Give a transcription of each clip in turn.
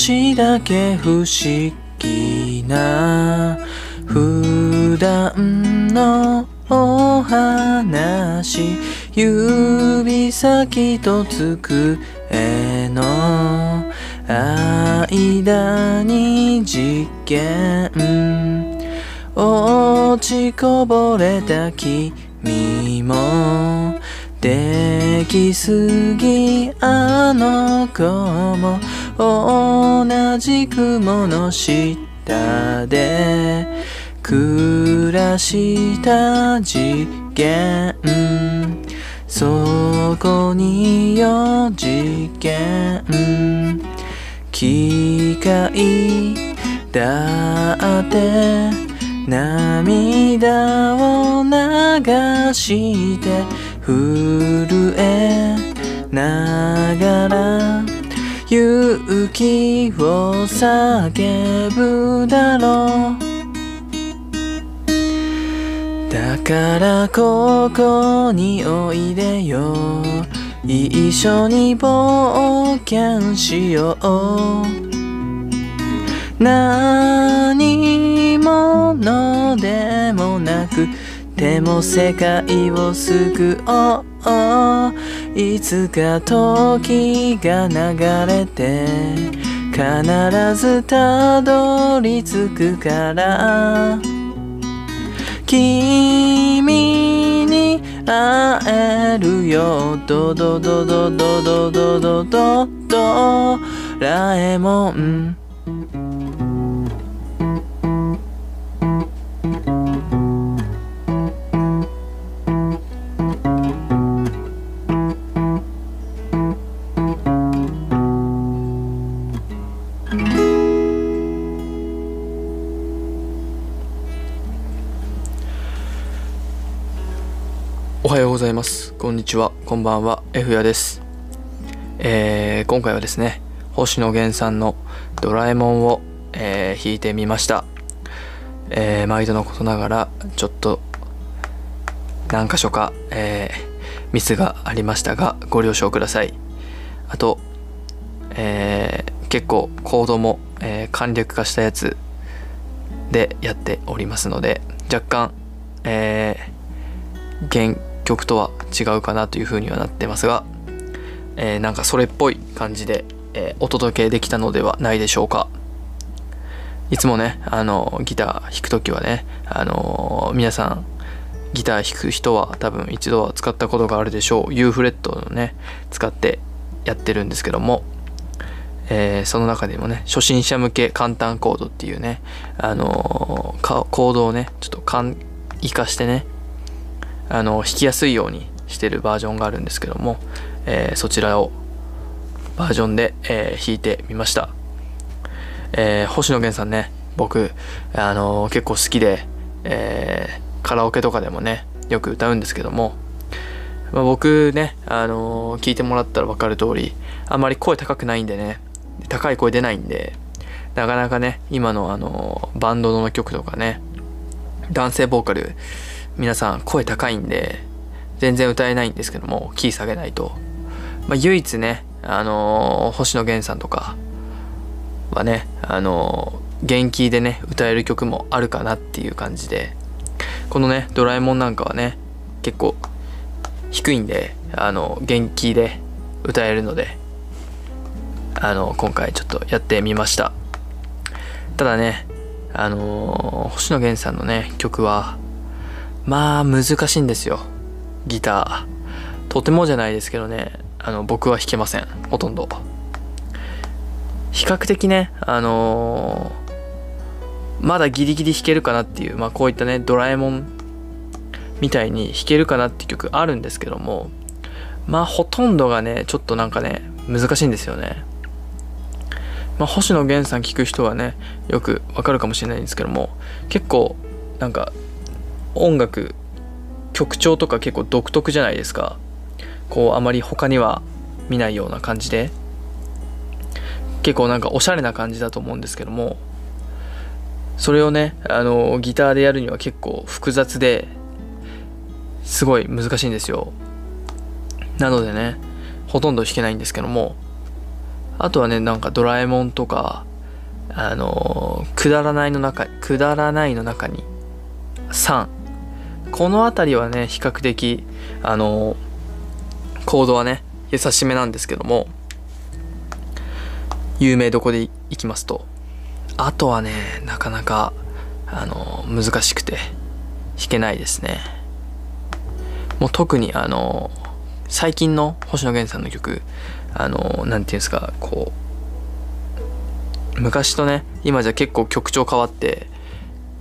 しだけ不思議な普段のお話指先と机の間に事件落ちこぼれた君もできすぎあの子も同じ雲の下で暮らした事件。そこによ事件。機械だって涙を流して震えながら勇気を叫ぶだろう。だからここにおいでよ。一緒に冒険しよう。何者でもなくても世界を救おういつか時が流れて必ずたどり着くから。君に会えるよ。ドドドドドドドドド。ドラえもんおはようございます。こんにちは。こんばんは。F やです。えー、今回はですね、星野源さんのドラえもんを、えー弾いてみました。えー、毎度のことながら、ちょっと何箇所か、えーミスがありましたが、ご了承ください。あと、えー結構コードも、えー簡略化したやつでやっておりますので、若干、えー原曲とは違うかなというふうにはなってますが、えーなんかそれっぽい感じで、えーお届けできたのではないでしょうか。いつもねあのギター弾く時はねあの皆さんギター弾く人は多分一度は使ったことがあるでしょう。U フレットをね使ってやってるんですけどもえーその中でもね初心者向け簡単コードっていうねあのーコードをねちょっと簡易化してねあの弾きやすいようにしてるバージョンがあるんですけども、えーそちらをバージョンで、えー弾いてみました、えー星野源さんね僕、あの結構好きで、えカラオケとかでもねよく歌うんですけども、まあ、僕ね、あの聞いてもらったら分かる通りあまり声高くないんでね高い声出ないんでなかなかね今のあのバンドの曲とかね男性ボーカル皆さん声高いんで全然歌えないんですけどもキー下げないと、まあ、唯一ね、あのー星野源さんとかはね、あのー元気でね歌える曲もあるかなっていう感じでこのね「ドラえもん」なんかはね結構低いんであの元気で歌えるのであの今回ちょっとやってみました。ただねあのー星野源さんのね曲はまあ難しいんですよ。ギター。とてもじゃないですけどね。あの僕は弾けません。ほとんど。比較的ねあのーまだギリギリ弾けるかなっていうまあこういったねドラえもんみたいに弾けるかなって曲あるんですけどもまあほとんどがねちょっとなんかね難しいんですよね。まあ、星野源さん聞く人はねよくわかるかもしれないんですけども結構なんか音楽曲調とか結構独特じゃないですか。こうあまり他には見ないような感じで。結構なんかおしゃれな感じだと思うんですけども。それをねあのギターでやるには結構複雑ですごい難しいんですよ。なのでねほとんど弾けないんですけども。あとはねなんかドラえもんとかあのくだらないの中くだらないの中に3この辺りはね比較的あのコードはね優しめなんですけども有名どこでいきますとあとはねなかなかあの難しくて弾けないですね。もう特にあの最近の星野源さんの曲あの何て言うんですかこう昔とね今じゃ結構曲調変わって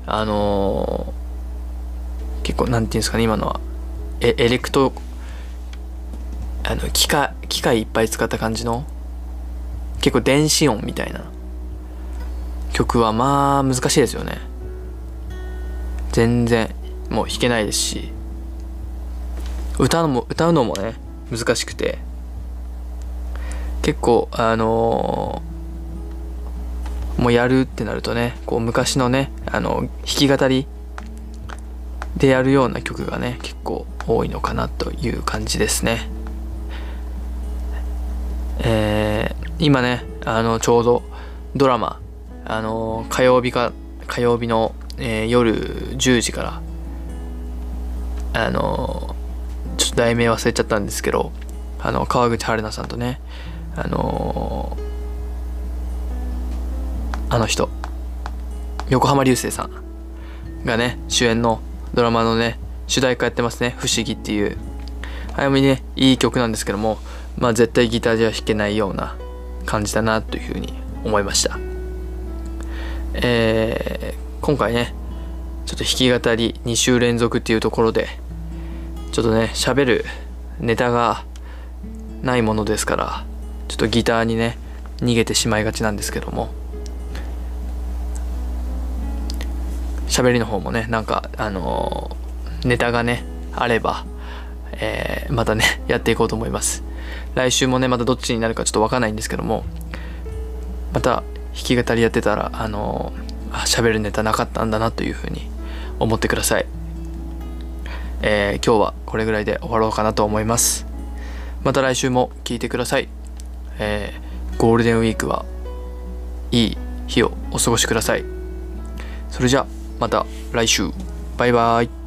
あの結構何て言うんですかね今のは。エエレクトあの機械機械いっぱい使った感じの？結構電子音みたいな。曲はまあ難しいですよね。全然もう弾けないですし。歌うのも歌うのもね難しくて。結構あのー、もうやるってなるとねこう昔のねあの弾き語りでやるような曲がね結構多いのかなという感じですね。えー、今ねあのちょうどドラマあの火曜日か火曜日の、えー、夜10時からあのちょっと題名忘れちゃったんですけどあの川口春奈さんとねあのあの人横浜流星さんがね主演のドラマのね主題歌やってますね「不思議」っていう。早めにねいい曲なんですけどもまあ絶対ギターでは弾けないような感じだなというふうに思いました。えー、今回ねちょっと弾き語り2週連続っていうところでちょっとね喋るネタがないものですからちょっとギターにね逃げてしまいがちなんですけども喋りの方もねなんかあのー、ネタがねあれば、えー、またね やっていこうと思います。来週もねまたどっちになるかちょっと分かんないんですけどもまた弾き語りやってたらあのー、喋るネタなかったんだなというふうに思ってください。えー、今日はこれぐらいで終わろうかなと思います。また来週も聞いてください、えー、ゴールデンウィークはいい日をお過ごしください。それじゃあ。また来週。バイバイ。